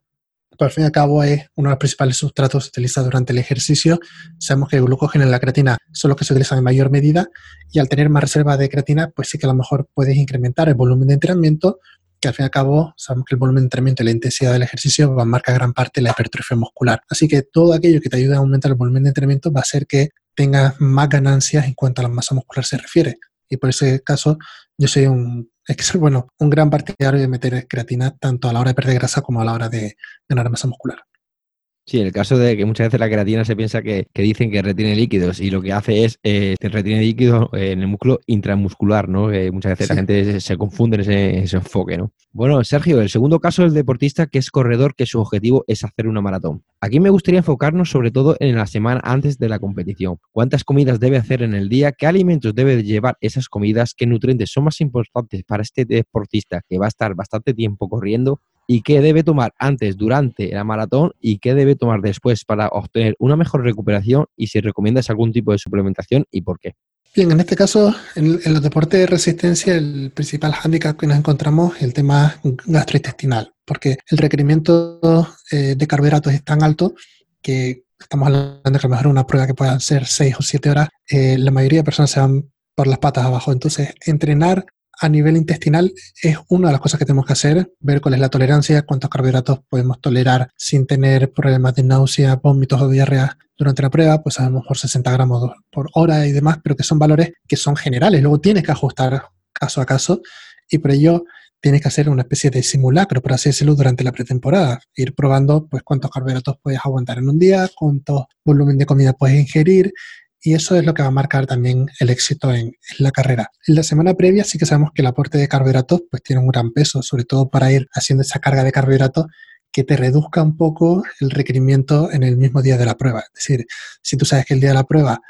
Speaker 2: pero al fin y al cabo es uno de los principales sustratos utilizados durante el ejercicio. Sabemos que el glucógeno y la creatina son los que se utilizan en mayor medida y al tener más reserva de creatina, pues sí que a lo mejor puedes incrementar el volumen de entrenamiento, que al fin y al cabo sabemos que el volumen de entrenamiento y la intensidad del ejercicio va a marcar gran parte de la hipertrofia muscular. Así que todo aquello que te ayude a aumentar el volumen de entrenamiento va a hacer que tengas más ganancias en cuanto a la masa muscular se refiere. Y por ese caso, yo soy un hay que ser, bueno, un gran partidario de meter creatina tanto a la hora de perder grasa como a la hora de ganar masa muscular.
Speaker 1: Sí, en el caso de que muchas veces la creatina se piensa que, dicen que retiene líquidos y lo que hace es eh, retiene líquidos en el músculo intramuscular, ¿no? muchas veces la gente se, confunde en ese, enfoque, ¿no? Bueno, Sergio, el segundo caso es el deportista que es corredor, que su objetivo es hacer una maratón. Aquí me gustaría enfocarnos sobre todo en la semana antes de la competición. ¿Cuántas comidas debe hacer en el día? ¿Qué alimentos debe llevar esas comidas? ¿Qué nutrientes son más importantes para este deportista que va a estar bastante tiempo corriendo? Y qué debe tomar antes, durante la maratón y qué debe tomar después para obtener una mejor recuperación y si recomiendas algún tipo de suplementación y por qué.
Speaker 2: Bien, en este caso, en, los deportes de resistencia, el principal hándicap que nos encontramos es el tema gastrointestinal, porque el requerimiento eh, de carbohidratos es tan alto que estamos hablando de que a lo mejor una prueba que pueda ser 6 o 7 horas, eh, la mayoría de personas se van por las patas abajo. Entonces, entrenar a nivel intestinal es una de las cosas que tenemos que hacer, ver cuál es la tolerancia, cuántos carbohidratos podemos tolerar sin tener problemas de náusea, vómitos o diarrea durante la prueba, pues sabemos por 60 gramos por hora y demás, pero que son valores que son generales. Luego tienes que ajustar caso a caso y por ello tienes que hacer una especie de simulacro, por así decirlo, durante la pretemporada. Ir probando pues cuántos carbohidratos puedes aguantar en un día, cuánto volumen de comida puedes ingerir y eso es lo que va a marcar también el éxito en, la carrera. En la semana previa sí que sabemos que el aporte de carbohidratos pues tiene un gran peso, sobre todo para ir haciendo esa carga de carbohidratos que te reduzca un poco el requerimiento en el mismo día de la prueba. Es decir, si tú sabes que el día de la prueba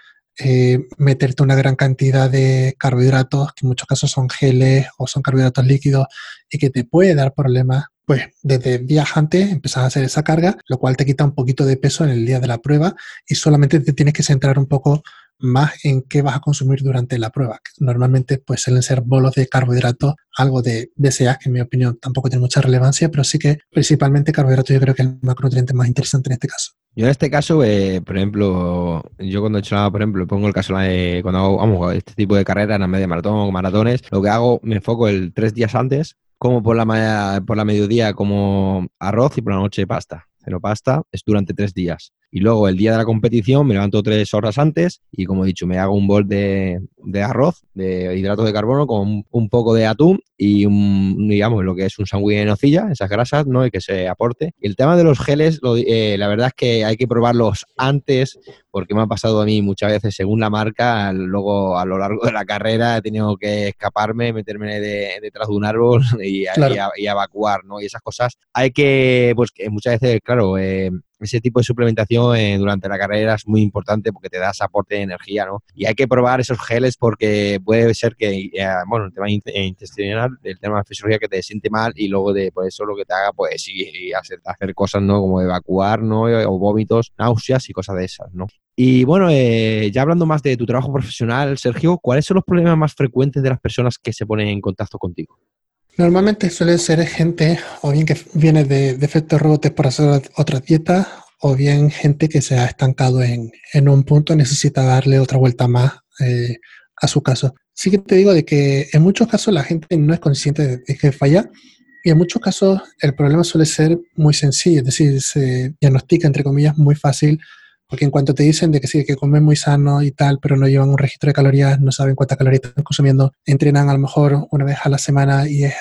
Speaker 2: eh, meterte una gran cantidad de carbohidratos, que en muchos casos son geles o son carbohidratos líquidos, y que te puede dar problemas, pues desde días antes empezás a hacer esa carga, lo cual te quita un poquito de peso en el día de la prueba y solamente te tienes que centrar un poco más en qué vas a consumir durante la prueba. Normalmente pues suelen ser bolos de carbohidratos, algo de BCA, que en mi opinión tampoco tiene mucha relevancia, pero sí que principalmente carbohidratos yo creo que es el macronutriente más interesante en este caso.
Speaker 1: Yo en este caso, eh, por ejemplo, yo cuando he hecho por ejemplo, pongo el caso de cuando hago este tipo de carreras, en la media maratón o maratones, lo que hago, me enfoco el tres días antes, como por la, por la mediodía como arroz y por la noche pasta. Cero pasta, es durante tres días. Y luego el día de la competición me levanto tres horas antes y como he dicho, me hago un bol de, arroz, de hidratos de carbono con un, poco de atún y un, digamos, lo que es un sándwich de nocilla, esas grasas, ¿no? Y que se aporte. Y el tema de los geles, eh, la verdad es que hay que probarlos antes porque me ha pasado a mí muchas veces, según la marca, luego a lo largo de la carrera he tenido que escaparme, meterme detrás de un árbol y, evacuar, ¿no? Y esas cosas hay que, pues que muchas veces, claro, eh, ese tipo de suplementación eh, durante la carrera es muy importante porque te das aporte de energía, ¿no? Y hay que probar esos geles porque puede ser que, eh, bueno, el tema eh, intestinal, el tema de fisiología que te siente mal y luego de por eso lo que te haga, pues sí, hacer, hacer cosas, ¿no? Como evacuar, ¿no? O vómitos, náuseas y cosas de esas, ¿no? Y bueno, ya hablando más de tu trabajo profesional, Sergio, ¿cuáles son los problemas más frecuentes de las personas que se ponen en contacto contigo?
Speaker 2: Normalmente suele ser gente o bien que viene de, efectos rebotes por hacer otra dieta o bien gente que se ha estancado en, en un punto necesita darle otra vuelta más eh, a su caso. Sí que te digo de que en muchos casos la gente no es consciente de, que falla y en muchos casos el problema suele ser muy sencillo, es decir, se diagnostica entre comillas muy fácil porque en cuanto te dicen de que sí, que comen muy sano y tal, pero no llevan un registro de calorías, no saben cuántas calorías están consumiendo, entrenan a lo mejor una vez a la semana y es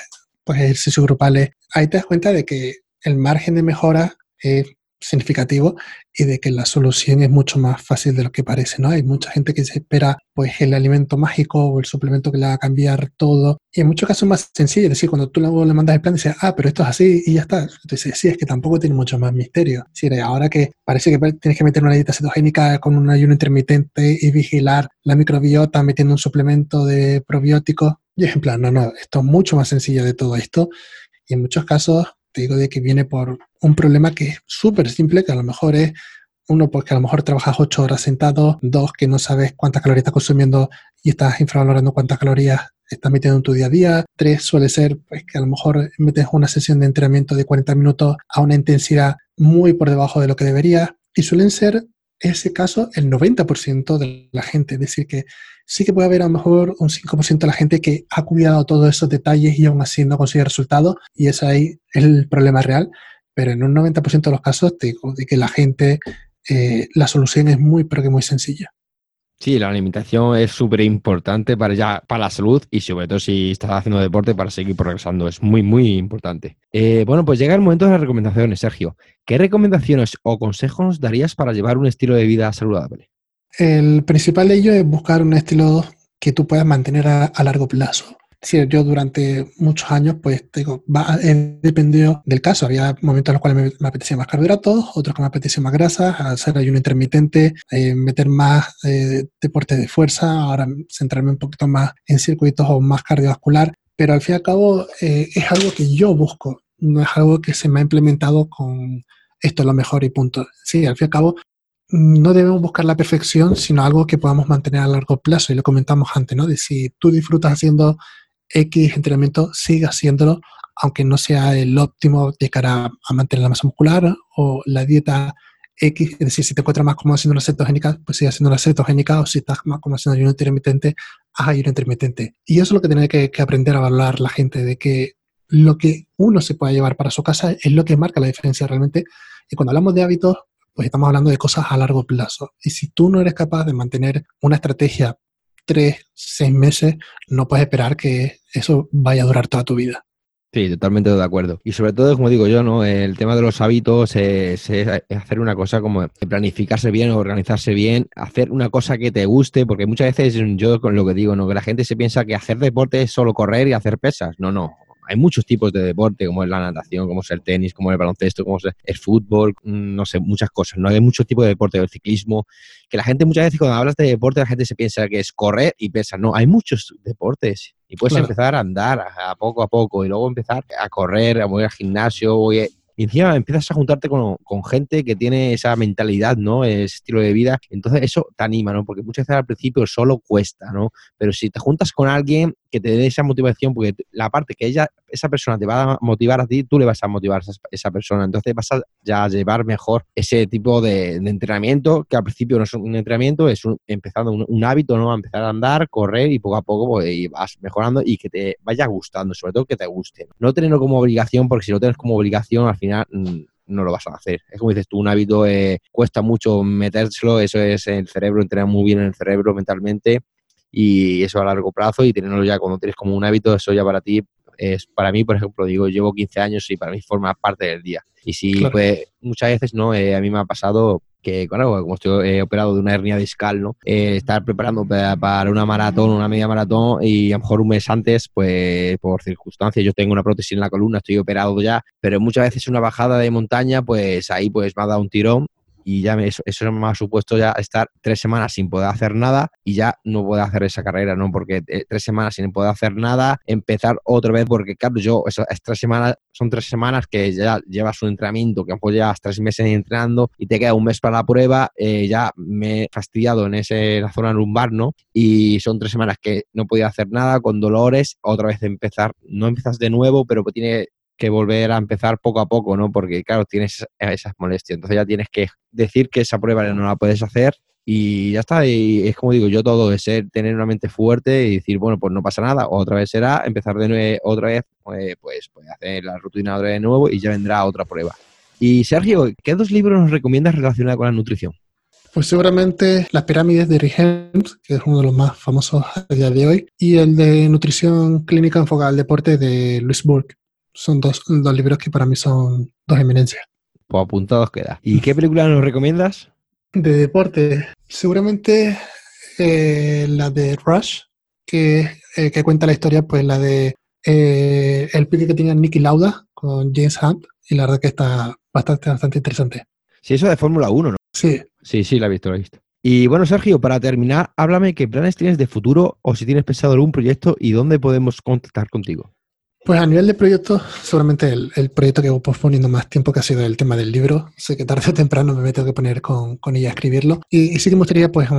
Speaker 2: pues ejercicios grupales, ahí te das cuenta de que el margen de mejora es significativo y de que la solución es mucho más fácil de lo que parece, ¿no? Hay mucha gente que se espera pues el alimento mágico o el suplemento que le va a cambiar todo y en muchos casos es más sencillo, es decir, cuando tú le mandas el plan dices, ah, pero esto es así y ya está. Entonces, sí, es que tampoco tiene mucho más misterio. Sí, ahora que parece que tienes que meter una dieta cetogénica con un ayuno intermitente y vigilar la microbiota metiendo un suplemento de probióticos, y es en plan, no, no, esto es mucho más sencillo de todo esto y en muchos casos te digo de que viene por un problema que es súper simple, que a lo mejor es uno, porque a lo mejor trabajas ocho horas sentado, dos, que no sabes cuántas calorías estás consumiendo y estás infravalorando cuántas calorías estás metiendo en tu día a día. Tres, suele ser pues, que a lo mejor metes una sesión de entrenamiento de 40 minutos a una intensidad muy por debajo de lo que debería. Y suelen ser, ese caso, el 90% de la gente. Es decir, que sí que puede haber a lo mejor un 5% de la gente que ha cuidado todos esos detalles y aún así no consigue resultados. Y ese ahí es el problema real. Pero en un 90% de los casos te digo de que la gente eh, la solución es muy, pero que muy sencilla.
Speaker 1: Sí, la alimentación es súper importante para, ya, para la salud y sobre todo si estás haciendo deporte para seguir progresando. Es muy, muy importante. Eh, bueno, pues llega el momento de las recomendaciones, Sergio. ¿Qué recomendaciones o consejos darías para llevar un estilo de vida saludable?
Speaker 2: El principal de ello es buscar un estilo que tú puedas mantener a largo plazo. Sí, yo durante muchos años, pues digo, va, he dependido del caso. Había momentos en los cuales me, apetecía más carbohidratos, otros que me apetecía más grasa, hacer ayuno intermitente, eh, meter más eh, deporte de fuerza, ahora centrarme un poquito más en circuitos o más cardiovascular. Pero al fin y al cabo eh, es algo que yo busco, no es algo que se me ha implementado con esto es lo mejor y punto. Sí, al fin y al cabo no debemos buscar la perfección, sino algo que podamos mantener a largo plazo. Y lo comentamos antes, ¿no? De si tú disfrutas haciendo X entrenamiento siga haciéndolo, aunque no sea el óptimo de cara a mantener la masa muscular o la dieta X, es decir, si te encuentras más como haciendo una cetogénica, pues sigue haciendo una cetogénica, o si estás más como haciendo ayuno intermitente, haz ayuno intermitente. Y eso es lo que tiene que, que, aprender a valorar la gente, de que lo que uno se puede llevar para su casa es lo que marca la diferencia realmente. Y cuando hablamos de hábitos, pues estamos hablando de cosas a largo plazo. Y si tú no eres capaz de mantener una estrategia tres, seis meses, no puedes esperar que eso vaya a durar toda tu vida.
Speaker 1: Sí, totalmente de acuerdo. Y sobre todo, como digo yo, ¿no? El tema de los hábitos es, hacer una cosa como planificarse bien, organizarse bien, hacer una cosa que te guste, porque muchas veces yo con lo que digo, ¿no? Que la gente se piensa que hacer deporte es solo correr y hacer pesas. No, no hay muchos tipos de deporte, como es la natación, como es el tenis, como es el baloncesto, como es el fútbol, mm, no sé, muchas cosas. No hay muchos tipos de deporte, el ciclismo, que la gente muchas veces cuando hablas de deporte, la gente se piensa que es correr y pesa. No, hay muchos deportes y puedes empezar a andar a, poco a poco y luego empezar a correr, a mover al gimnasio, y encima empiezas a juntarte con, con, gente que tiene esa mentalidad, ¿no? Ese estilo de vida. Entonces eso te anima, ¿no? Porque muchas veces al principio solo cuesta, ¿no? Pero si te juntas con alguien que te dé esa motivación, porque la parte que ella, esa persona te va a motivar a ti, tú le vas a motivar a esa, persona. Entonces vas a ya llevar mejor ese tipo de, entrenamiento, que al principio no es un entrenamiento, es un, empezando un, hábito, ¿no? A empezar a andar, correr y poco a poco pues, vas mejorando y que te vaya gustando, sobre todo que te guste. No tenerlo como obligación, porque si lo tienes como obligación, al final mm, no lo vas a hacer. Es como dices tú, un hábito eh, cuesta mucho metérselo, eso es el cerebro, entrenar muy bien en el cerebro mentalmente y eso a largo plazo y tenerlo ya cuando tienes como un hábito, eso ya para ti es, para mí, por ejemplo, digo, llevo 15 años y para mí forma parte del día. Y si pues, muchas veces, ¿no? Eh, a mí me ha pasado que, bueno, como estoy eh, operado de una hernia discal, ¿no? Eh, estar preparando para, una maratón, una media maratón y a lo mejor un mes antes, pues por circunstancias, yo tengo una prótesis en la columna, estoy operado ya, pero muchas veces una bajada de montaña, pues ahí pues me ha dado un tirón y ya eso, eso, me ha supuesto ya estar tres semanas sin poder hacer nada y ya no puedo hacer esa carrera, ¿no? Porque eh, tres semanas sin poder hacer nada, empezar otra vez, porque claro, yo, esas tres semanas, son tres semanas que ya llevas un entrenamiento, que lo llevas tres meses entrenando y te queda un mes para la prueba, eh, ya me he fastidiado en, ese, la zona lumbar, ¿no? Y son tres semanas que no podía hacer nada, con dolores, otra vez empezar, no empiezas de nuevo, pero tiene que volver a empezar poco a poco, ¿no? Porque, claro, tienes esas molestias. Entonces ya tienes que decir que esa prueba no la puedes hacer y ya está. Y es como digo, yo todo es ser, tener una mente fuerte y decir, bueno, pues no pasa nada. Otra vez será empezar de nuevo, otra vez, pues, pues, pues hacer la rutina otra vez de nuevo y ya vendrá otra prueba. Y Sergio, ¿qué dos libros nos recomiendas relacionados con la nutrición?
Speaker 2: Pues seguramente Las pirámides de Rick que es uno de los más famosos a día de hoy, y el de Nutrición Clínica enfocada al deporte de Louis Burke. Son dos, dos libros que para mí son dos eminencias.
Speaker 1: Pues apuntados queda. ¿Y qué película nos recomiendas?
Speaker 2: De deporte, seguramente eh, la de Rush, que, eh, que, cuenta la historia, pues la de eh, el pique que tenía Nicky Lauda con James Hunt, y la verdad que está bastante, bastante interesante.
Speaker 1: Sí, eso de Fórmula 1, ¿no?
Speaker 2: Sí.
Speaker 1: Sí, sí, la he visto, la he visto. Y bueno, Sergio, para terminar, háblame qué planes tienes de futuro o si tienes pensado algún proyecto y dónde podemos contactar contigo.
Speaker 2: Pues a nivel de proyectos, seguramente el, proyecto que voy posponiendo más tiempo que ha sido el tema del libro. Sé que tarde o temprano me tengo que poner con, con ella a escribirlo. Y, sí que me gustaría pues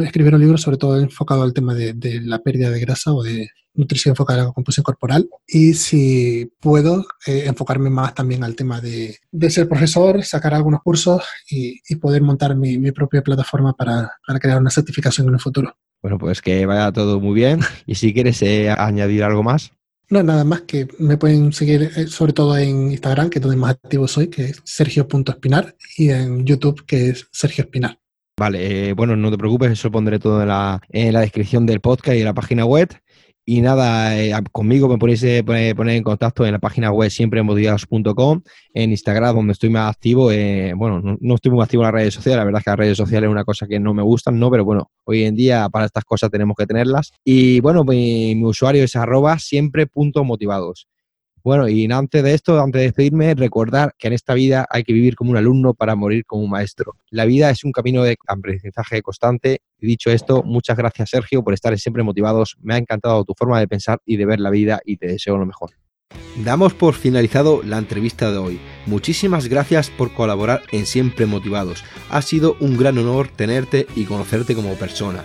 Speaker 2: escribir un libro sobre todo enfocado al tema de, la pérdida de grasa o de, nutrición enfocada a la composición corporal y si puedo eh, enfocarme más también al tema de, ser profesor, sacar algunos cursos y, poder montar mi, propia plataforma para, para, crear una certificación en el futuro.
Speaker 1: Bueno, pues que vaya todo muy bien y si quieres eh, añadir algo más.
Speaker 2: No, nada más que me pueden seguir eh, sobre todo en Instagram, que es donde más activo soy, que es sergio.espinar, y en YouTube, que es Sergio Espinar.
Speaker 1: Vale, bueno, no te preocupes, eso pondré todo en la, en la descripción del podcast y en la página web. Y nada, eh, conmigo me podéis eh, poner, en contacto en la página web siempremotivados.com, en Instagram, donde estoy más activo. Eh, bueno, no, estoy muy activo en las redes sociales, la verdad es que las redes sociales es una cosa que no me gustan, ¿no? Pero bueno, hoy en día para estas cosas tenemos que tenerlas. Y bueno, mi, mi usuario es arroba siempre.motivados. Bueno, y antes de esto, antes de despedirme, recordar que en esta vida hay que vivir como un alumno para morir como un maestro. La vida es un camino de aprendizaje constante. Dicho esto, muchas gracias Sergio por estar siempre motivados. Me ha encantado tu forma de pensar y de ver la vida y te deseo lo mejor. Damos por finalizado la entrevista de hoy. Muchísimas gracias por colaborar en Siempre Motivados. Ha sido un gran honor tenerte y conocerte como persona.